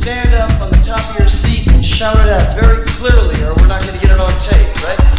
stand up on the top of your seat and shout it out very clearly, or we're not going to get it on tape, right?